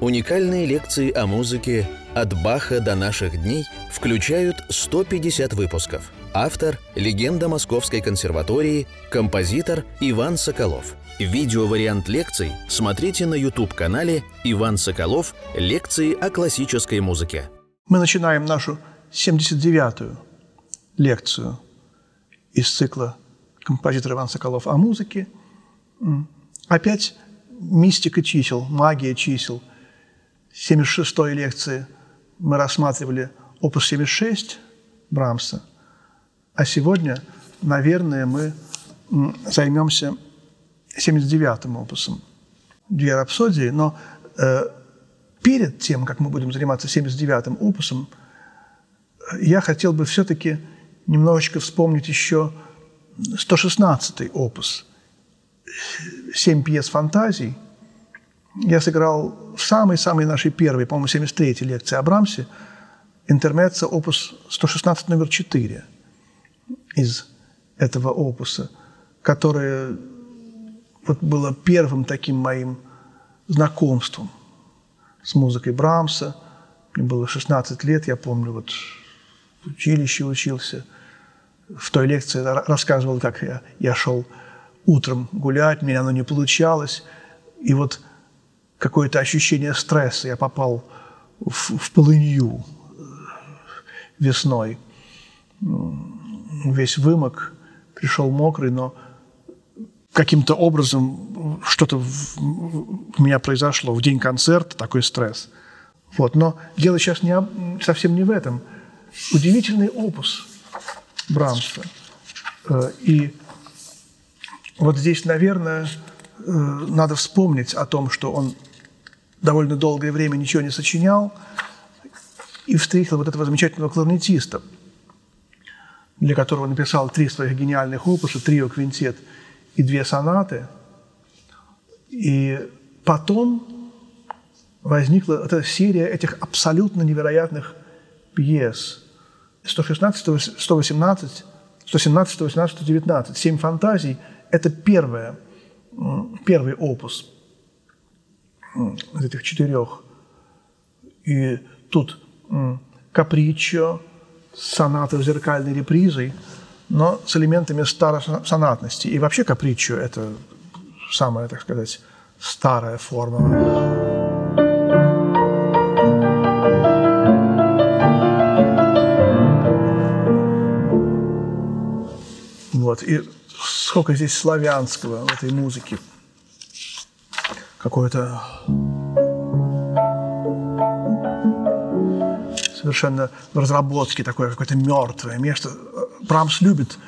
Уникальные лекции о музыке «От Баха до наших дней» включают 150 выпусков. Автор – легенда Московской консерватории, композитор Иван Соколов. Видеовариант лекций смотрите на YouTube-канале «Иван Соколов. Лекции о классической музыке». Мы начинаем нашу 79-ю лекцию из цикла композитор Иван Соколов о музыке. Опять мистика чисел, магия чисел – 76-й лекции мы рассматривали опус 76 Брамса, а сегодня, наверное, мы займемся 79-м опусом «Две рапсодии», но э, перед тем, как мы будем заниматься 79-м опусом, я хотел бы все-таки немножечко вспомнить еще 116-й опус «Семь пьес фантазий», я сыграл в самой-самой нашей первой, по-моему, 73-й лекции о Брамсе, интермеца опус 116 номер 4 из этого опуса, которое вот было первым таким моим знакомством с музыкой Брамса. Мне было 16 лет, я помню, вот в училище учился. В той лекции рассказывал, как я, я шел утром гулять, мне оно не получалось. И вот какое-то ощущение стресса. Я попал в, в полынью э, весной. Весь вымок, пришел мокрый, но каким-то образом что-то у меня произошло в день концерта, такой стресс. Вот. Но дело сейчас не, совсем не в этом. Удивительный опус Брамса. Э, и вот здесь, наверное, э, надо вспомнить о том, что он довольно долгое время ничего не сочинял, и встретил вот этого замечательного кларнетиста, для которого написал три своих гениальных опуса, трио, квинтет и две сонаты. И потом возникла эта серия этих абсолютно невероятных пьес. 116, 118, 117, 118, 119. «Семь фантазий» – это первое, первый опус – из этих четырех. И тут капричо, соната с зеркальной репризой, но с элементами старосонатности. И вообще капричо – это самая, так сказать, старая форма. Вот. И сколько здесь славянского в этой музыке – какое-то совершенно в разработке такое какое-то мертвое место. Брамс любит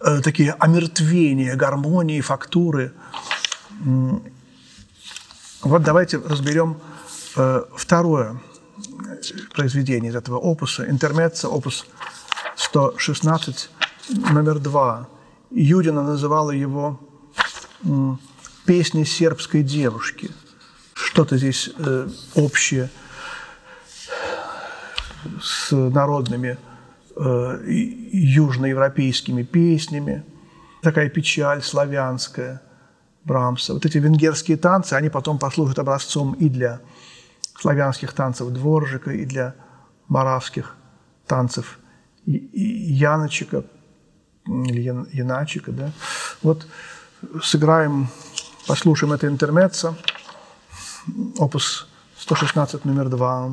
э, такие омертвения, гармонии, фактуры. Вот давайте разберем э, второе произведение из этого опуса, интермеца, опус 116, номер два. Юдина называла его песни сербской девушки. Что-то здесь э, общее с народными э, южноевропейскими песнями. Такая печаль славянская Брамса. Вот эти венгерские танцы, они потом послужат образцом и для славянских танцев Дворжика, и для маравских танцев Яночика, или Яначика, да. Вот сыграем Послушаем это интермеццо, опус 116 номер 2.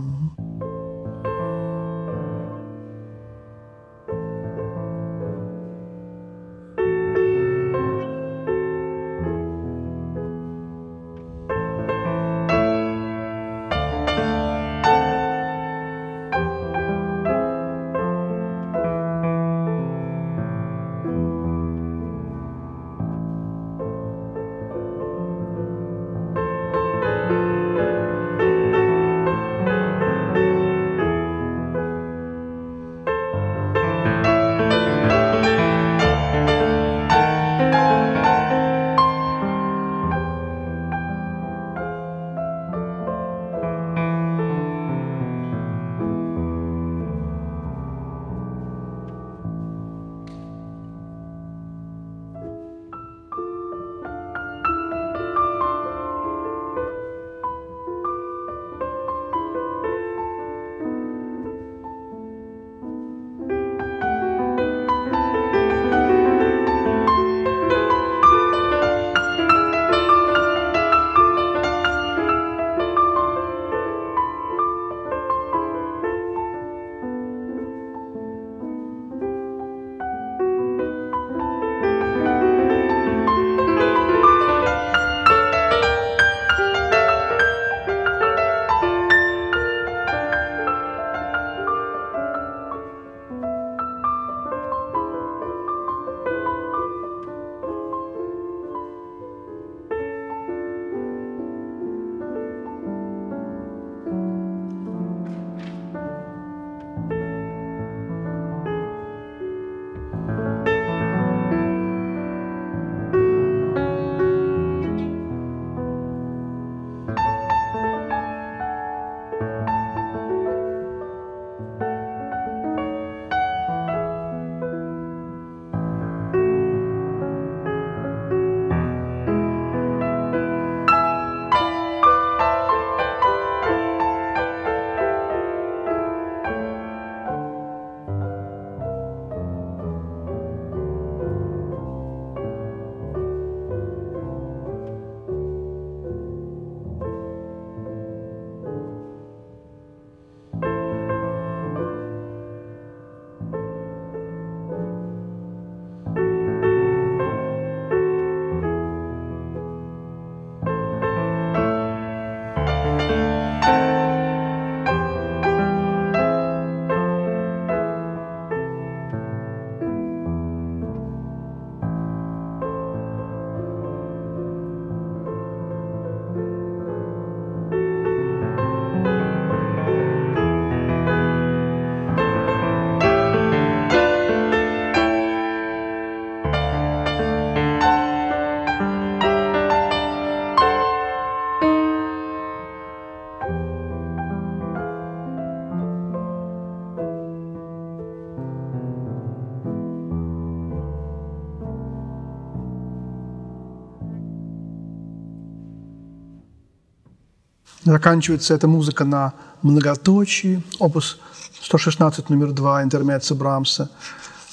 Заканчивается эта музыка на многоточии, опус 116, номер 2, интермеца Брамса.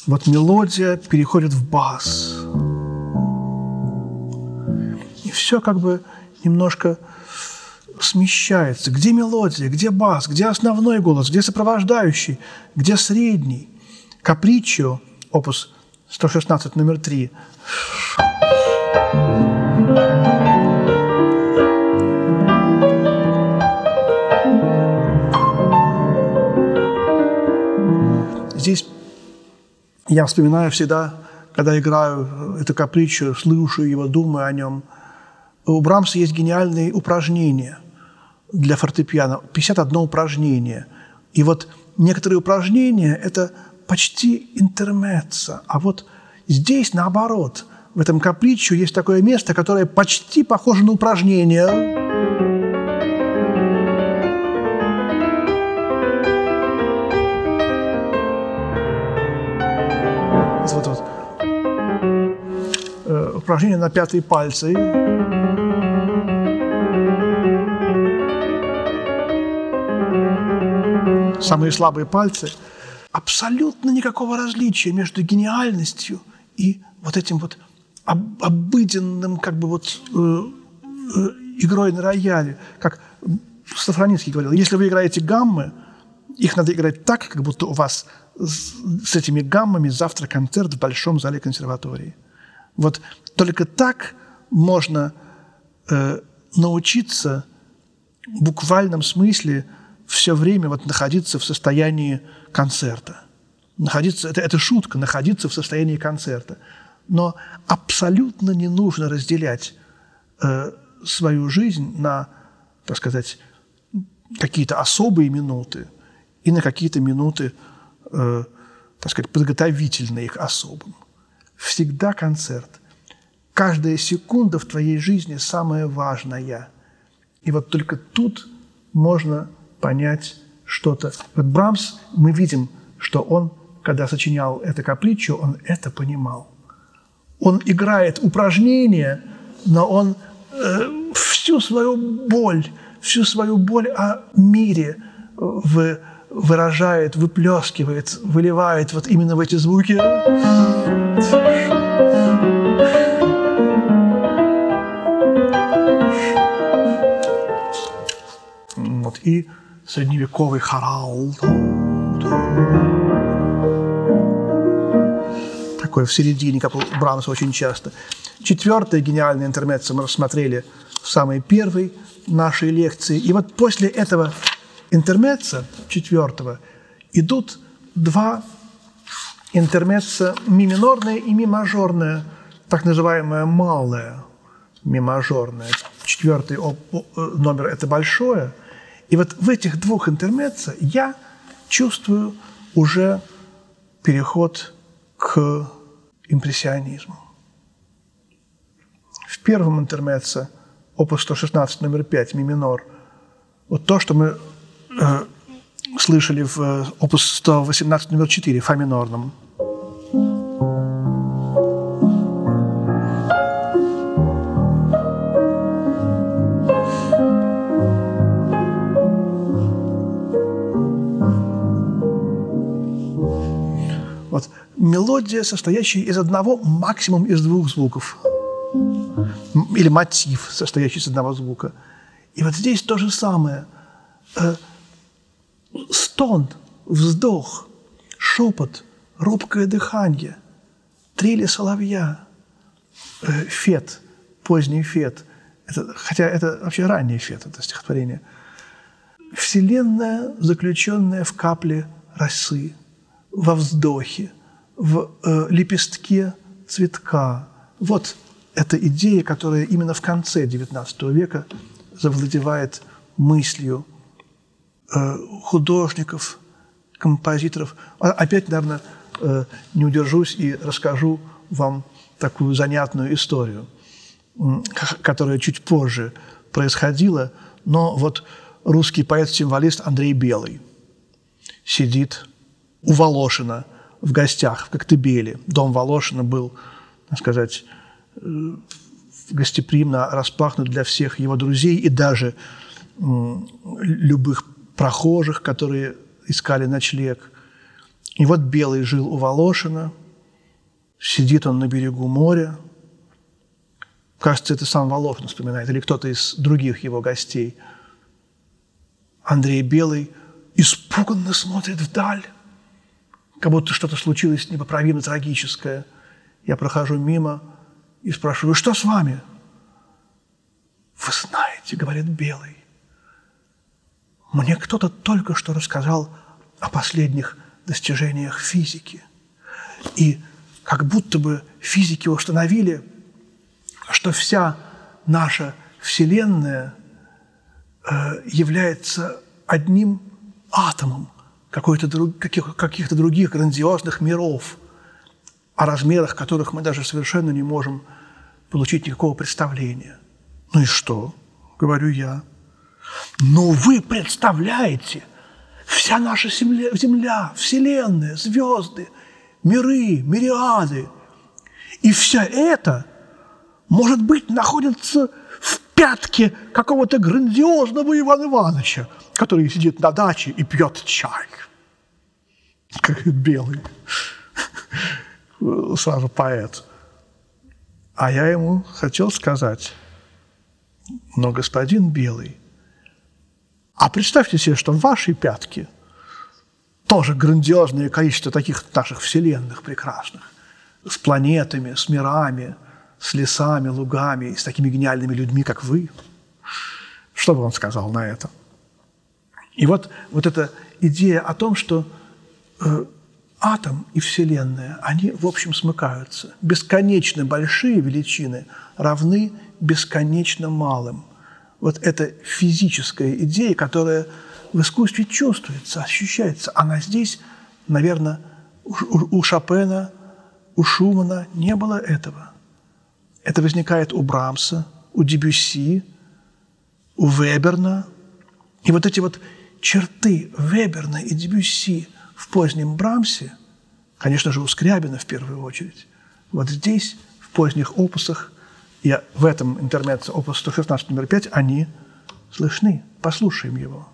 Вот мелодия переходит в бас. И все как бы немножко смещается. Где мелодия, где бас, где основной голос, где сопровождающий, где средний. Капричо, опус 116, номер 3. Я вспоминаю всегда, когда играю эту капричу, слышу его, думаю о нем. У Брамса есть гениальные упражнения для фортепиано. 51 упражнение. И вот некоторые упражнения – это почти интермеца. А вот здесь, наоборот, в этом капричу есть такое место, которое почти похоже на упражнение. Вот, вот. Э, упражнение на пятые пальцы. Самые слабые пальцы. Абсолютно никакого различия между гениальностью и вот этим вот об, обыденным как бы вот э, э, игрой на рояле. Как Сафроницкий говорил, если вы играете гаммы, их надо играть так, как будто у вас с, с этими гаммами завтра концерт в большом зале консерватории. Вот только так можно э, научиться в буквальном смысле все время вот находиться в состоянии концерта. Находиться, это, это шутка, находиться в состоянии концерта. Но абсолютно не нужно разделять э, свою жизнь на, так сказать, какие-то особые минуты и на какие-то минуты, э, так сказать, подготовительные к особым. Всегда концерт. Каждая секунда в твоей жизни самая важная. И вот только тут можно понять что-то. Вот Брамс, мы видим, что он, когда сочинял это капричо, он это понимал. Он играет упражнения, но он э, всю свою боль, всю свою боль о мире в, выражает, выплескивает, выливает вот именно в эти звуки. Вот, и средневековый хорал. Такое в середине, как у Брамса очень часто. Четвертое гениальное интермеццо мы рассмотрели в самой первой нашей лекции. И вот после этого интермеца четвертого идут два интермеца ми минорное и ми мажорное, так называемое малое ми мажорное. Четвертый номер – это большое – и вот в этих двух интермеццо я чувствую уже переход к импрессионизму. В первом интермеццо, опус 116, номер 5, ми минор, вот то, что мы э, слышали в э, опус 118, номер 4, фа минорном – мелодия, состоящая из одного, максимум из двух звуков. Или мотив, состоящий из одного звука. И вот здесь то же самое. Стон, вздох, шепот, робкое дыхание, трели соловья, э, фет, поздний фет. Это, хотя это вообще ранний фет, это стихотворение. Вселенная, заключенная в капле росы, во вздохе – в э, лепестке цветка. Вот эта идея, которая именно в конце XIX века завладевает мыслью художников, композиторов. А, опять, наверное, э, не удержусь и расскажу вам такую занятную историю, которая чуть позже происходила, но вот русский поэт-символист Андрей Белый сидит у Волошина – в гостях в Коктебеле. Дом Волошина был, так сказать, э, гостеприимно распахнут для всех его друзей и даже любых прохожих, которые искали ночлег. И вот Белый жил у Волошина, сидит он на берегу моря. Кажется, это сам Волошин вспоминает, или кто-то из других его гостей. Андрей Белый испуганно смотрит вдаль, как будто что-то случилось непоправимо трагическое. Я прохожу мимо и спрашиваю, что с вами? Вы знаете, говорит Белый, мне кто-то только что рассказал о последних достижениях физики. И как будто бы физики установили, что вся наша Вселенная э, является одним атомом каких-то каких, каких других грандиозных миров, о размерах которых мы даже совершенно не можем получить никакого представления. Ну и что? Говорю я. Но вы представляете, вся наша земля, земля, Вселенная, звезды, миры, мириады, и все это, может быть, находится в пятке какого-то грандиозного Ивана Ивановича, который сидит на даче и пьет чай. Как белый. Сразу поэт. А я ему хотел сказать, но господин Белый, а представьте себе, что в вашей пятке тоже грандиозное количество таких наших вселенных прекрасных, с планетами, с мирами, с лесами, лугами, с такими гениальными людьми, как вы. Что бы он сказал на это? И вот, вот эта идея о том, что э, атом и Вселенная, они, в общем, смыкаются. Бесконечно большие величины равны бесконечно малым – вот эта физическая идея, которая в искусстве чувствуется, ощущается, она здесь, наверное, у Шопена, у Шумана не было этого. Это возникает у Брамса, у Дебюсси, у Веберна. И вот эти вот черты Веберна и Дебюсси в позднем Брамсе, конечно же, у Скрябина в первую очередь, вот здесь, в поздних опусах, и в этом интермеце опус 116 номер 5 они слышны. Послушаем его.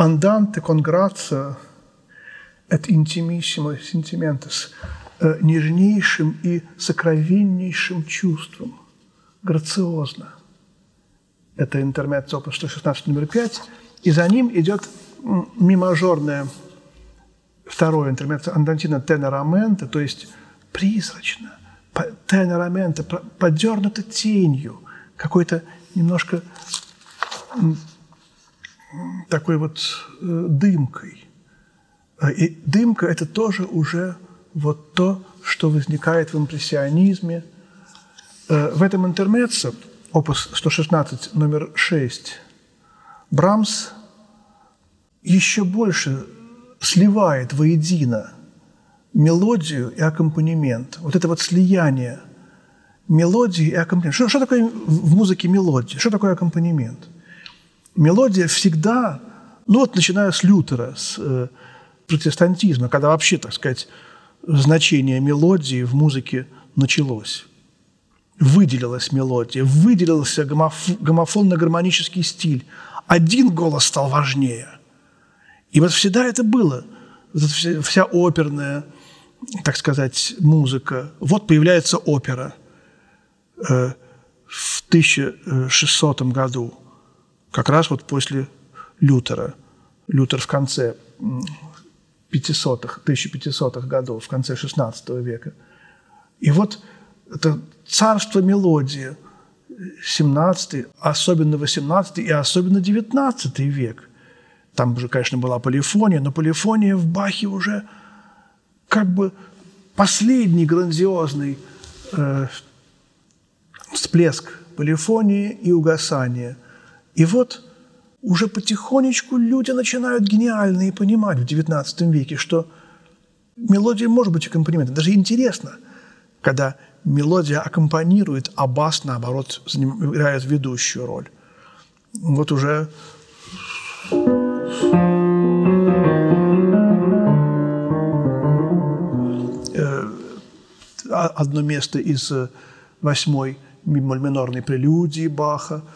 Andante con grazia et intimissimo sentimentus э, нежнейшим и сокровеннейшим чувством, грациозно. Это интермеццо опус 116 номер 5. И за ним идет мимажорное второе интермеццо андантина тенорамента, то есть призрачно, тенорамента, подернуто тенью, какой-то немножко такой вот э, дымкой. А, и дымка – это тоже уже вот то, что возникает в импрессионизме. Э, в этом интермеццо, опус 116, номер 6, Брамс еще больше сливает воедино мелодию и аккомпанемент. Вот это вот слияние мелодии и аккомпанемента. Что, что такое в музыке мелодия? Что такое аккомпанемент? Мелодия всегда, ну вот начиная с Лютера, с э, протестантизма, когда вообще, так сказать, значение мелодии в музыке началось. Выделилась мелодия, выделился гомоф, гомофонно-гармонический стиль. Один голос стал важнее. И вот всегда это было. Вот вся, вся оперная, так сказать, музыка. Вот появляется опера э, в 1600 году – как раз вот после Лютера. Лютер в конце 500-х, 1500-х годов, в конце 16 века. И вот это царство мелодии, 17 особенно 18 и особенно 19 век. Там уже, конечно, была полифония, но полифония в Бахе уже как бы последний грандиозный э, всплеск полифонии и угасания – и вот уже потихонечку люди начинают гениальные понимать в XIX веке, что мелодия может быть аккомпанементом. Даже интересно, когда мелодия аккомпанирует, а бас, наоборот, играет ведущую роль. Вот уже э, одно место из восьмой минорной прелюдии Баха –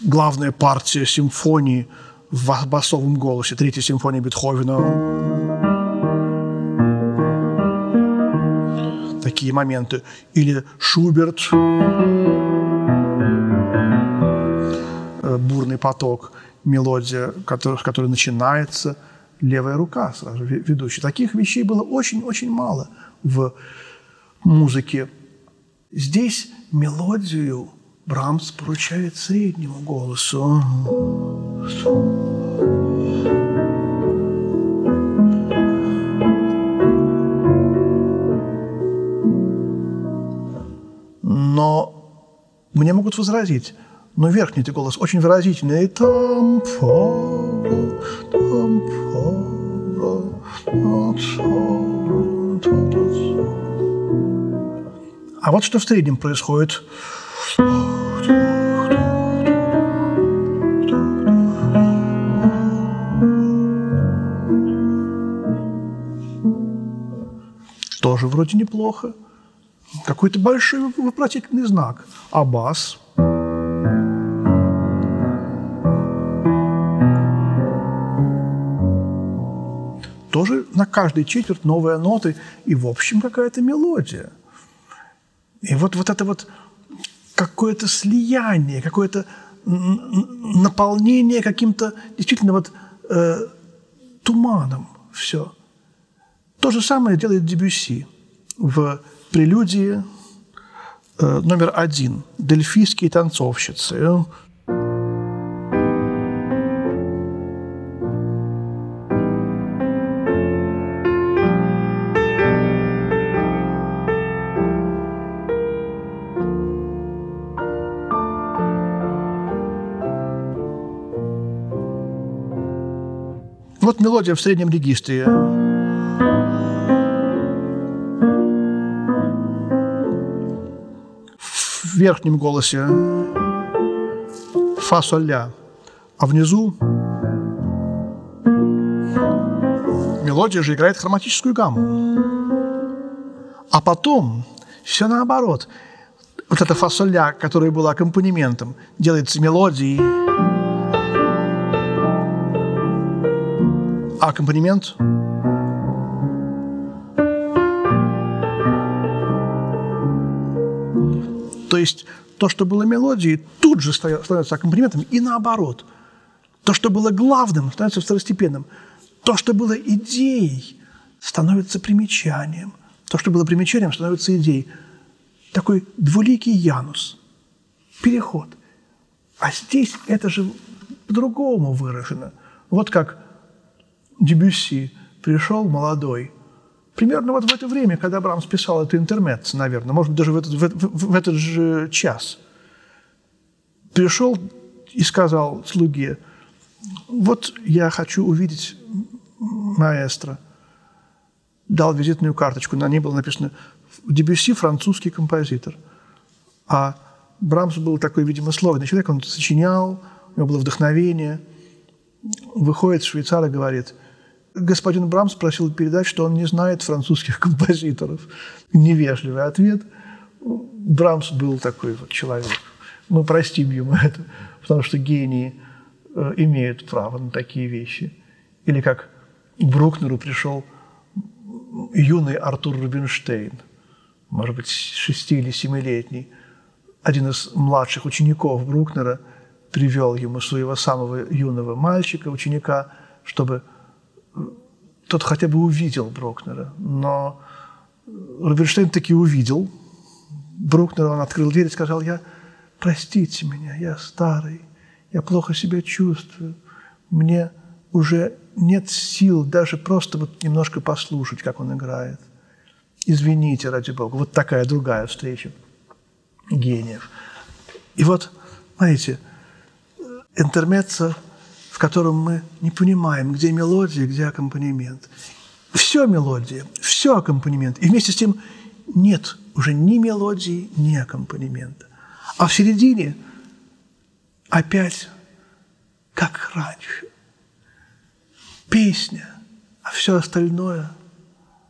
главная партия симфонии в басовом голосе, третья симфония Бетховена. Такие моменты. Или Шуберт, э, бурный поток, мелодия, который, который начинается, левая рука сразу ведущая. Таких вещей было очень-очень мало в музыке. Здесь мелодию Брамс поручает среднему голосу. Но мне могут возразить, но верхний ты голос очень выразительный. Там там а вот что в среднем происходит. Тоже вроде неплохо. Какой-то большой вопросительный знак. А бас? Тоже на каждой четверть новые ноты и, в общем, какая-то мелодия. И вот, вот это вот какое-то слияние, какое-то наполнение каким-то действительно вот э, туманом все. То же самое делает Дебюсси в прелюдии э, номер один «Дельфийские танцовщицы». Вот мелодия в среднем регистре. В верхнем голосе фа соль ля, а внизу мелодия же играет хроматическую гамму. А потом все наоборот. Вот эта фа соль ля, которая была аккомпанементом, делается мелодией аккомпанемент То есть то, что было мелодией, тут же становится аккомпанементом, и наоборот. То, что было главным, становится второстепенным. То, что было идеей, становится примечанием. То, что было примечанием, становится идеей. Такой двуликий янус. Переход. А здесь это же по-другому выражено. Вот как Дебюсси пришел молодой, примерно вот в это время, когда Брамс писал это интермет, наверное, может быть, даже в этот, в, в этот же час, пришел и сказал слуге, вот я хочу увидеть маэстро. Дал визитную карточку, на ней было написано Дебюсси – французский композитор. А Брамс был такой, видимо, сложный человек, он сочинял, у него было вдохновение. Выходит швейцар и говорит, господин Брамс просил передать, что он не знает французских композиторов. Невежливый ответ. Брамс был такой вот человек. Мы простим ему это, потому что гении э, имеют право на такие вещи. Или как Брукнеру пришел юный Артур Рубинштейн, может быть, шести- или семилетний, один из младших учеников Брукнера привел ему своего самого юного мальчика, ученика, чтобы тот хотя бы увидел Брукнера. Но Рубинштейн таки увидел. Брукнера он открыл дверь и сказал, я, простите меня, я старый, я плохо себя чувствую, мне уже нет сил даже просто вот немножко послушать, как он играет. Извините, ради Бога. Вот такая другая встреча гениев. И вот, знаете, интермеццо, в котором мы не понимаем, где мелодия, где аккомпанемент. Все мелодия, все аккомпанемент. И вместе с тем нет уже ни мелодии, ни аккомпанемента. А в середине опять, как раньше, песня, а все остальное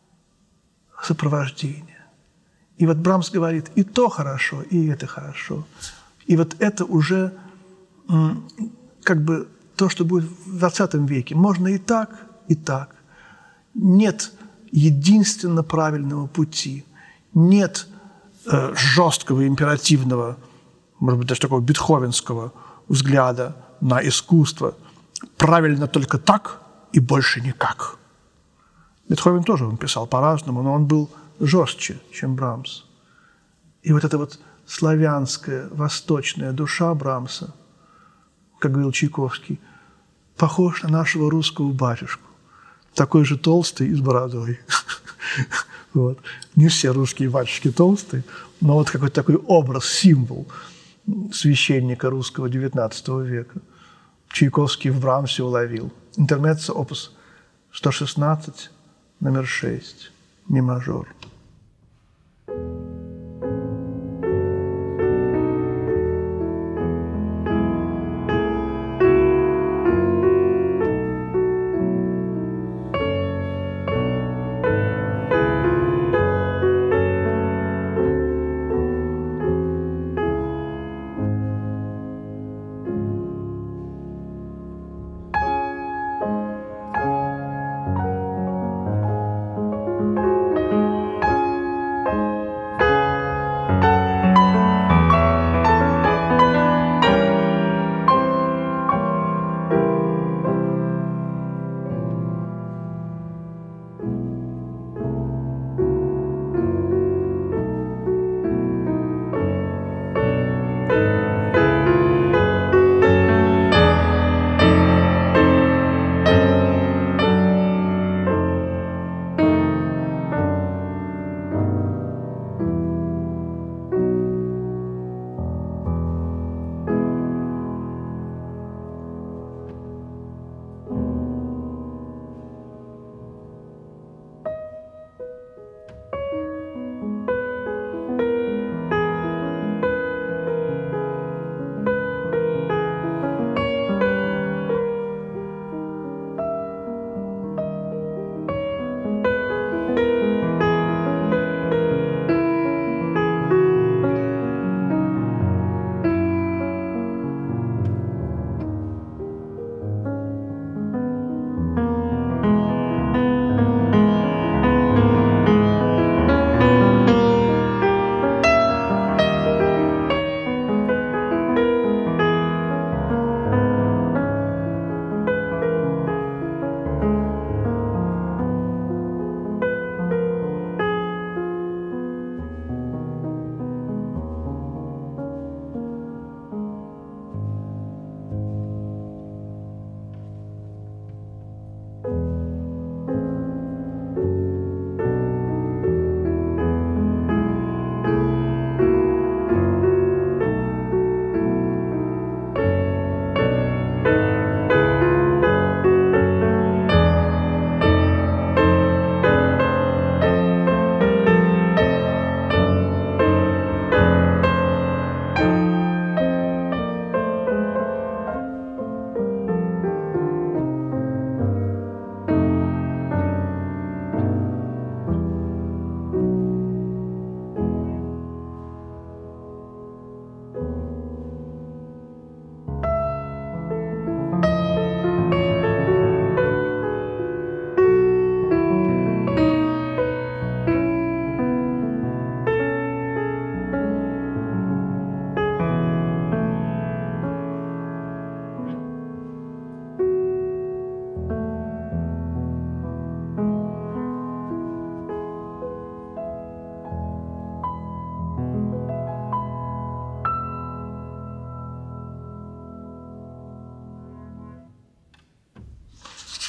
– сопровождение. И вот Брамс говорит, и то хорошо, и это хорошо. И вот это уже как бы то, что будет в 20 веке. Можно и так, и так. Нет единственно правильного пути. Нет э, жесткого, императивного, может быть, даже такого бетховенского взгляда на искусство. Правильно только так и больше никак. Бетховен тоже он писал по-разному, но он был жестче, чем Брамс. И вот эта вот славянская, восточная душа Брамса, как говорил Чайковский, похож на нашего русского батюшку. Такой же толстый и с бородой. Вот. Не все русские батюшки толстые, но вот какой-то такой образ, символ священника русского XIX века. Чайковский в Брамсе уловил. Интермеццо, опус 116, номер 6, ми мажор.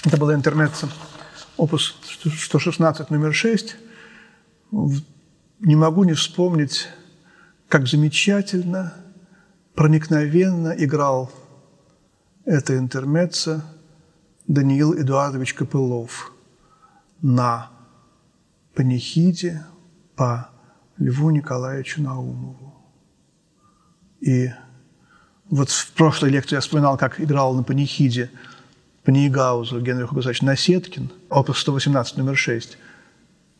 Это была интермеца, опус 116, номер 6. Не могу не вспомнить, как замечательно, проникновенно играл это интермеца Даниил Эдуардович Копылов на панихиде по Льву Николаевичу Наумову. И вот в прошлой лекции я вспоминал, как играл на панихиде по Нейгаузу Генрих Гусач Насеткин, опус 118, номер 6.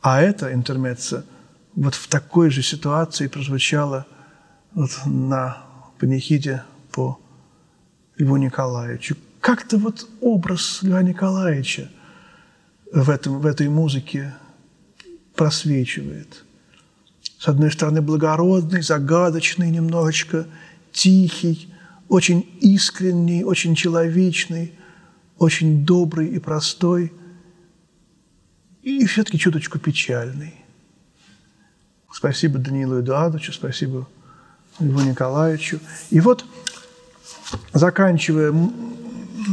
А это интермеца вот в такой же ситуации прозвучало вот на панихиде по Льву Николаевичу. Как-то вот образ Льва Николаевича в, этом, в этой музыке просвечивает. С одной стороны, благородный, загадочный немножечко, тихий, очень искренний, очень человечный, очень добрый и простой, и все-таки чуточку печальный. Спасибо Даниилу Эдуардовичу, спасибо Льву Николаевичу. И вот, заканчивая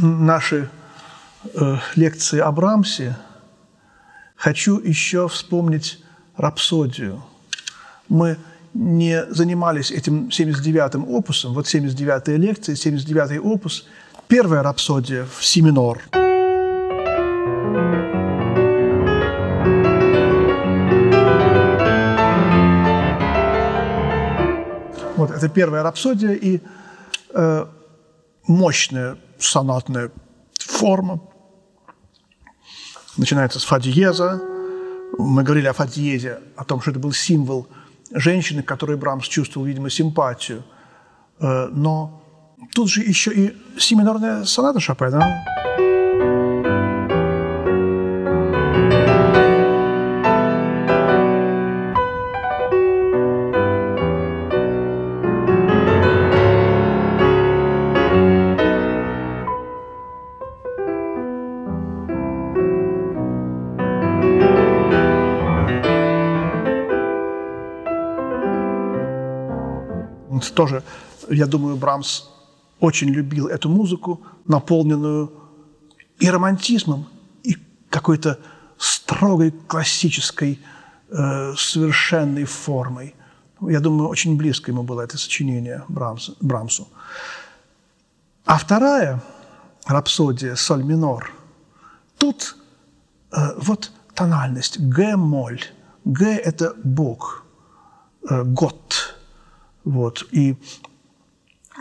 наши э, лекции о Брамсе, хочу еще вспомнить рапсодию. Мы не занимались этим 79-м опусом. Вот 79-я лекция, 79-й опус. Первая рапсодия в си минор. Вот это первая рапсодия и э, мощная сонатная форма. Начинается с фа диеза. Мы говорили о фа диезе, о том, что это был символ – женщины, к которой Брамс чувствовал, видимо, симпатию. Э, но тут же еще и семинорная соната Шопена. тоже, я думаю, Брамс очень любил эту музыку, наполненную и романтизмом, и какой-то строгой классической э, совершенной формой. Я думаю, очень близко ему было это сочинение Брамс, Брамсу. А вторая рапсодия «Соль минор», тут э, вот тональность Г-моль. Г – это Бог, э, Год – вот. И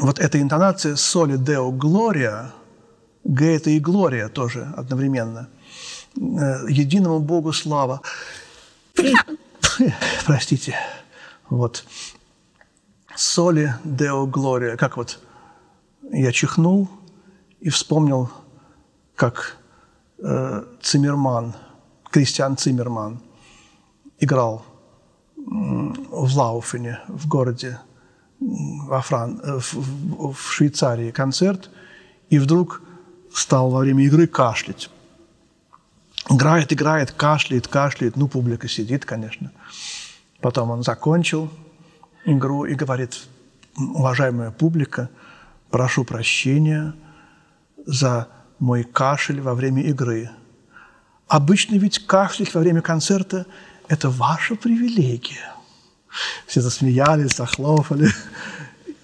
вот эта интонация «соли део глория», «г» – это и «глория» тоже одновременно. Э, «Единому Богу слава». Простите. Вот. «Соли део глория». Как вот я чихнул и вспомнил, как э, Циммерман, Кристиан Циммерман играл в Лауфене, в городе во Фран... Э, в, в Швейцарии концерт, и вдруг стал во время игры кашлять. Играет, играет, кашляет, кашляет. Ну, публика сидит, конечно. Потом он закончил игру и говорит, уважаемая публика, прошу прощения за мой кашель во время игры. Обычно ведь кашлять во время концерта – это ваша привилегия. Все засмеялись, захлопали.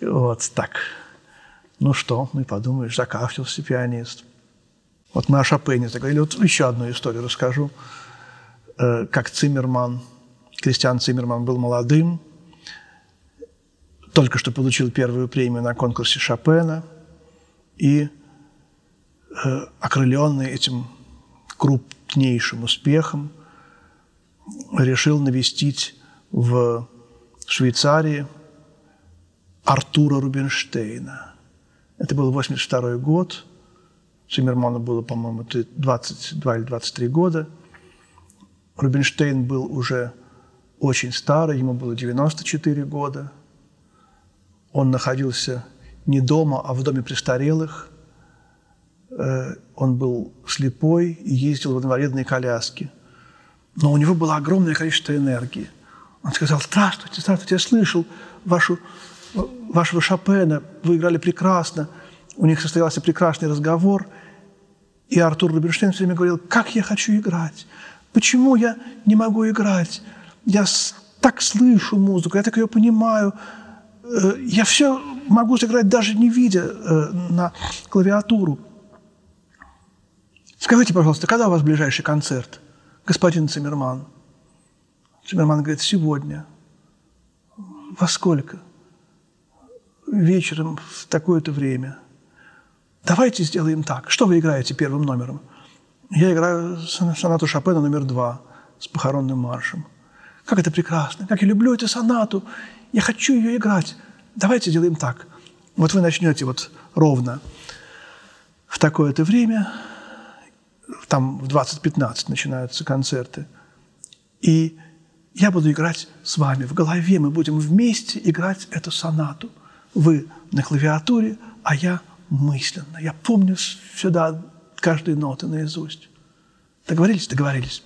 Вот так. Ну что, ну и подумаешь, закашлялся пианист. Вот мы о Шопене заговорили. Вот еще одну историю расскажу. Э, как Циммерман, Кристиан Циммерман был молодым, только что получил первую премию на конкурсе Шопена и э, окрыленный этим крупнейшим успехом решил навестить в Швейцарии Артура Рубинштейна. Это был 82 год. Циммерману было, по-моему, 22 или 23 года. Рубинштейн был уже очень старый, ему было 94 года. Он находился не дома, а в доме престарелых. Э, он был слепой и ездил в инвалидной коляске. Но у него было огромное количество энергии – он сказал, здравствуйте, здравствуйте, я слышал вашу, вашего Шопена, вы играли прекрасно, у них состоялся прекрасный разговор, И Артур Рубинштейн все время говорил, как я хочу играть, почему я не могу играть, я так слышу музыку, я так ее понимаю, э, я все могу сыграть даже не видя э, на клавиатуру. Скажите, пожалуйста, когда у вас ближайший концерт, господин Циммерман? Циммерман говорит, сегодня. Во сколько? Вечером в такое-то время. Давайте сделаем так. Что вы играете первым номером? Я играю сонату Шопена номер два с похоронным маршем. Как это прекрасно, как я люблю эту сонату. Я хочу ее играть. Давайте сделаем так. Вот вы начнете вот ровно в такое-то время, там в 20.15 начинаются концерты, и я буду играть с вами в голове, мы будем вместе играть эту сонату. Вы на клавиатуре, а я мысленно. Я помню сюда каждые ноты наизусть. Договорились? Договорились.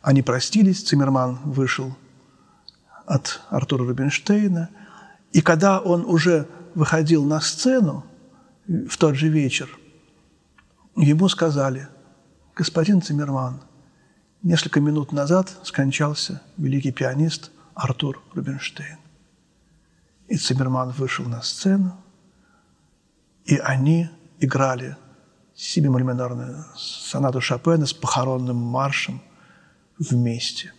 Они простились, Циммерман вышел от Артура Рубинштейна, и когда он уже выходил на сцену в тот же вечер, ему сказали, господин Циммерман, несколько минут назад скончался великий пианист Артур Рубинштейн. И Циммерман вышел на сцену, и они играли си-бемоль сонату Шопена с похоронным маршем вместе.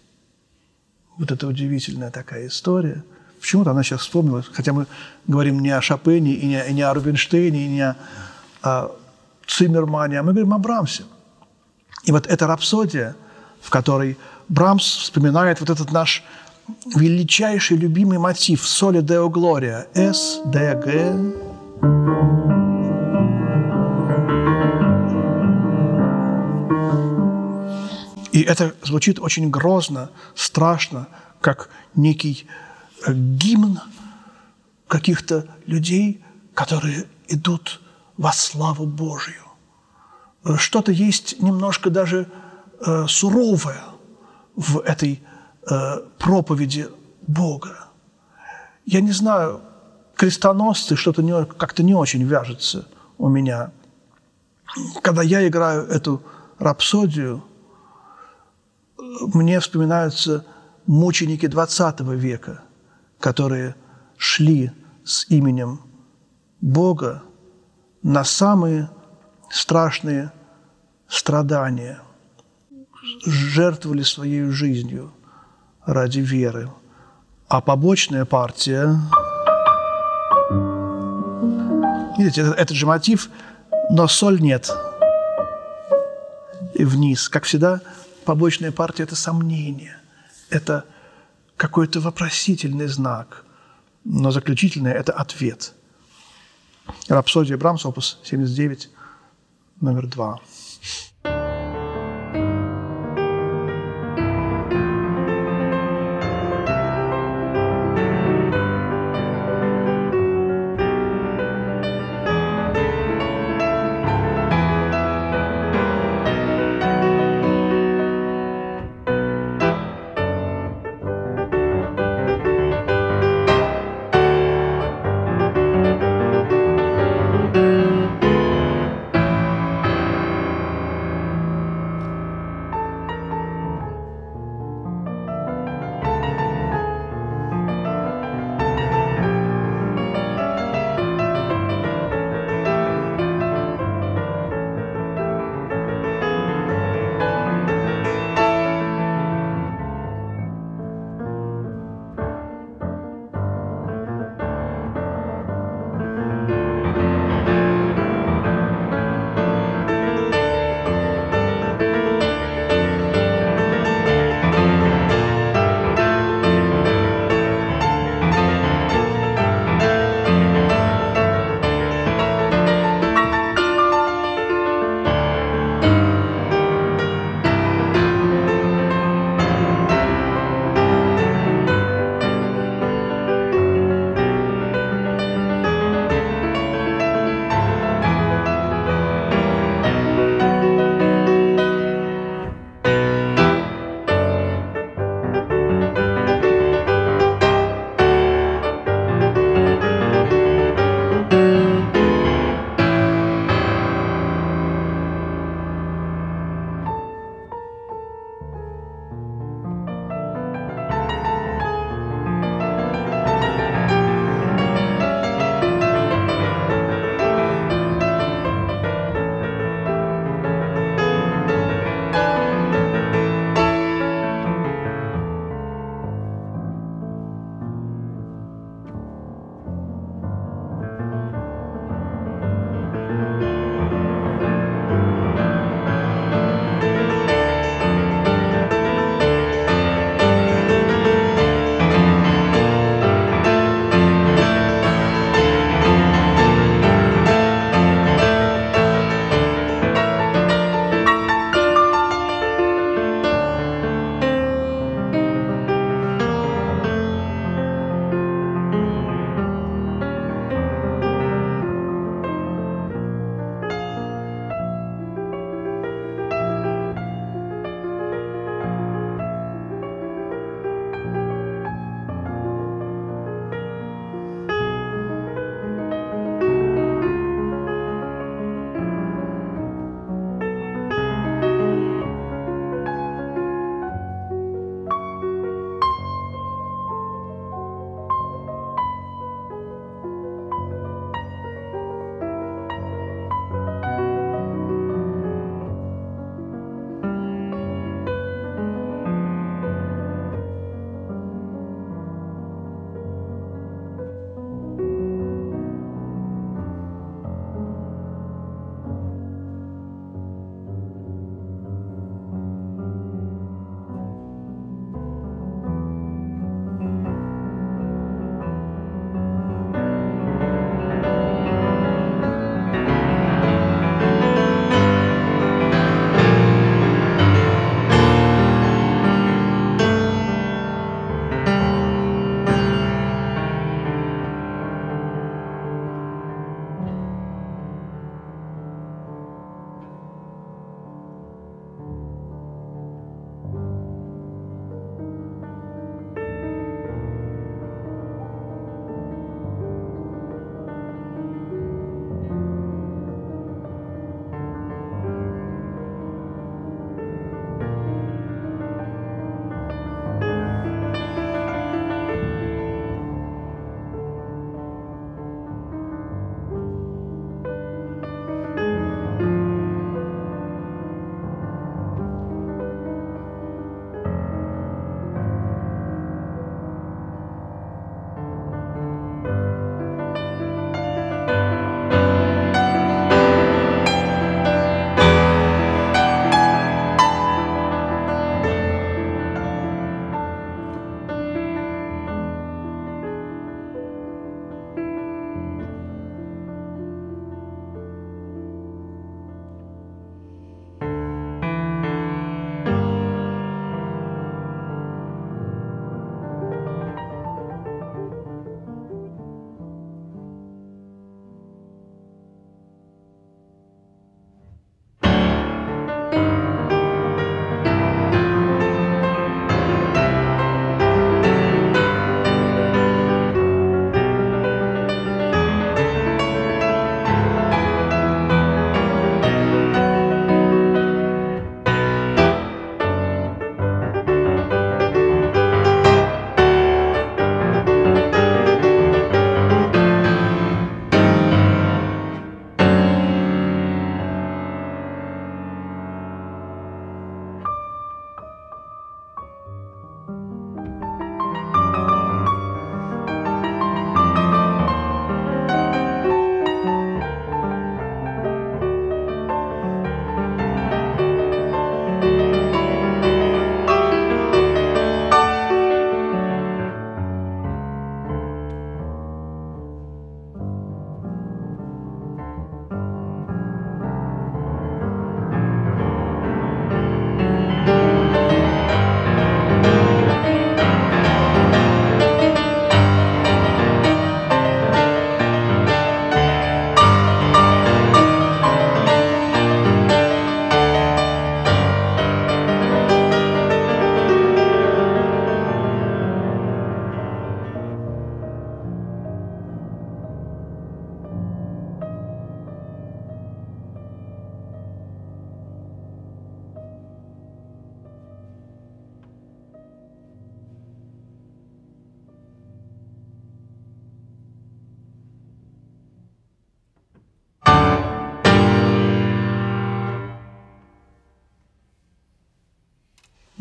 Вот это удивительная такая история. Почему-то она сейчас вспомнилась, хотя мы говорим не о Шопене, и не, и не о Рубинштейне, и не о, о Циммермане, а мы говорим о Брамсе. И вот эта рапсодия, в которой Брамс вспоминает вот этот наш величайший любимый мотив «Соли Део Глория» – С, Д, Г, и это звучит очень грозно, страшно, как некий э, гимн каких-то людей, которые идут во славу Божью. Э, что-то есть немножко даже э, суровое в этой э, проповеди Бога. Я не знаю, крестоносцы что-то как-то не очень вяжется у меня. Когда я играю эту рапсодию, мне вспоминаются мученики XX века, которые шли с именем Бога на самые страшные страдания, жертвовали своей жизнью ради веры. А побочная партия Видите, этот, этот же мотив, но соль нет. И вниз. Как всегда, побочная партия – это сомнение. Это какой-то вопросительный знак. Но заключительное – это ответ. Рапсодия Брамс, опус 79, номер два.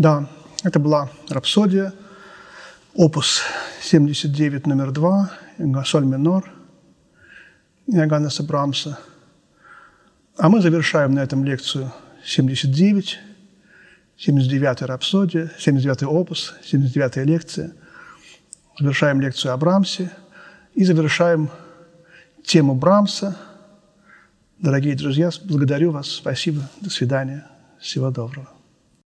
Да, это была рапсодия, опус 79, номер 2, соль минор, Иоганнеса Брамса. А мы завершаем на этом лекцию 79, 79-я рапсодия, 79-й опус, 79-я лекция. Завершаем лекцию о Брамсе и завершаем тему Брамса. Дорогие друзья, благодарю вас. Спасибо. До свидания. Всего доброго.